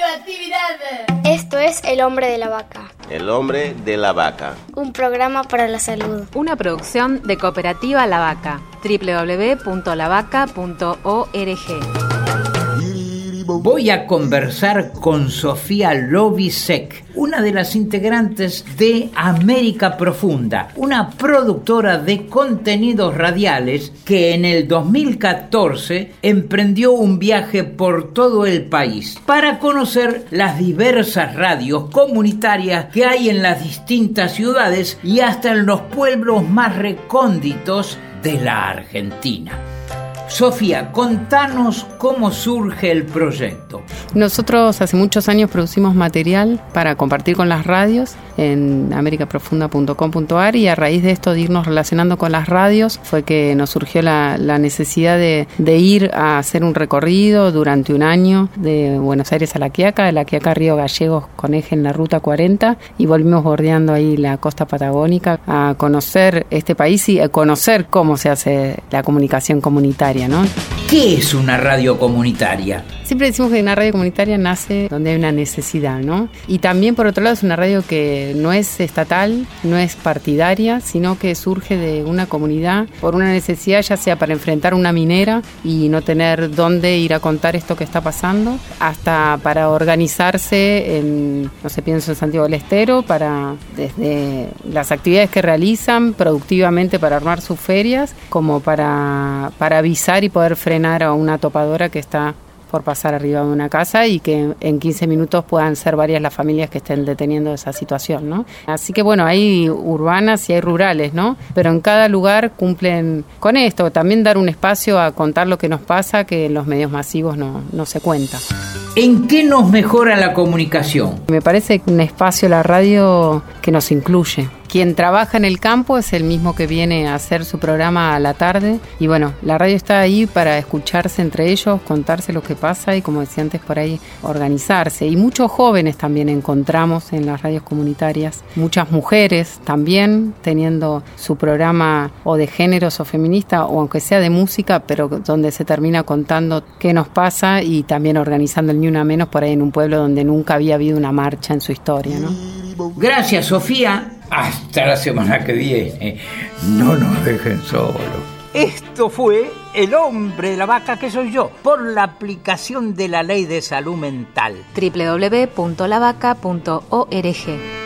Radioactividad. Esto es El Hombre de la Vaca. El hombre de la vaca. Un programa para la salud. Una producción de Cooperativa La Vaca. www.lavaca.org. Voy a conversar con Sofía Lovisek, una de las integrantes de América Profunda, una productora de contenidos radiales que en el 2014 emprendió un viaje por todo el país para conocer las diversas radios comunitarias que hay en las distintas ciudades y hasta en los pueblos más recónditos de la Argentina. Sofía, contanos cómo surge el proyecto. Nosotros hace muchos años producimos material para compartir con las radios en americaprofunda.com.ar y a raíz de esto de irnos relacionando con las radios fue que nos surgió la, necesidad de, ir a hacer un recorrido durante un año de Buenos Aires a La Quiaca, de La Quiaca a Río Gallegos con eje en la ruta 40 y volvimos bordeando ahí la costa patagónica a conocer este país y a conocer cómo se hace la comunicación comunitaria. ¿no? ¿Qué es una radio comunitaria? Siempre decimos que una radio comunitaria nace donde hay una necesidad, ¿no? Y también, por otro lado, es una radio que no es estatal, no es partidaria, sino que surge de una comunidad por una necesidad, ya sea para enfrentar una minera y no tener dónde ir a contar esto que está pasando, hasta para organizarse en, no sé, pienso en Santiago del Estero, para desde las actividades que realizan productivamente para armar sus ferias, como para, para avisar y poder frenar a una topadora que está por pasar arriba de una casa y que en 15 minutos puedan ser varias las familias que estén deteniendo esa situación, ¿no? Así que bueno, hay urbanas y hay rurales, ¿no? Pero en cada lugar cumplen con esto, también dar un espacio a contar lo que nos pasa que en los medios masivos no, no se cuenta. ¿En qué nos mejora la comunicación? Me parece un espacio, la radio, que nos incluye, quien trabaja en el campo es el mismo que viene a hacer su programa a la tarde y bueno, la radio está ahí para escucharse entre ellos, contarse lo que pasa y como decía antes por ahí, organizarse. Y muchos jóvenes también encontramos en las radios comunitarias, muchas mujeres también teniendo su programa o de géneros o feminista o aunque sea de música, pero donde se termina contando qué nos pasa y también organizando el Ni Una Menos por ahí en un pueblo donde nunca había habido una marcha en su historia. ¿no? Gracias Sofía. Hasta la semana que viene. No nos dejen solos. Esto fue El hombre de la vaca que soy yo, por la aplicación de la ley de salud mental. www.lavaca.org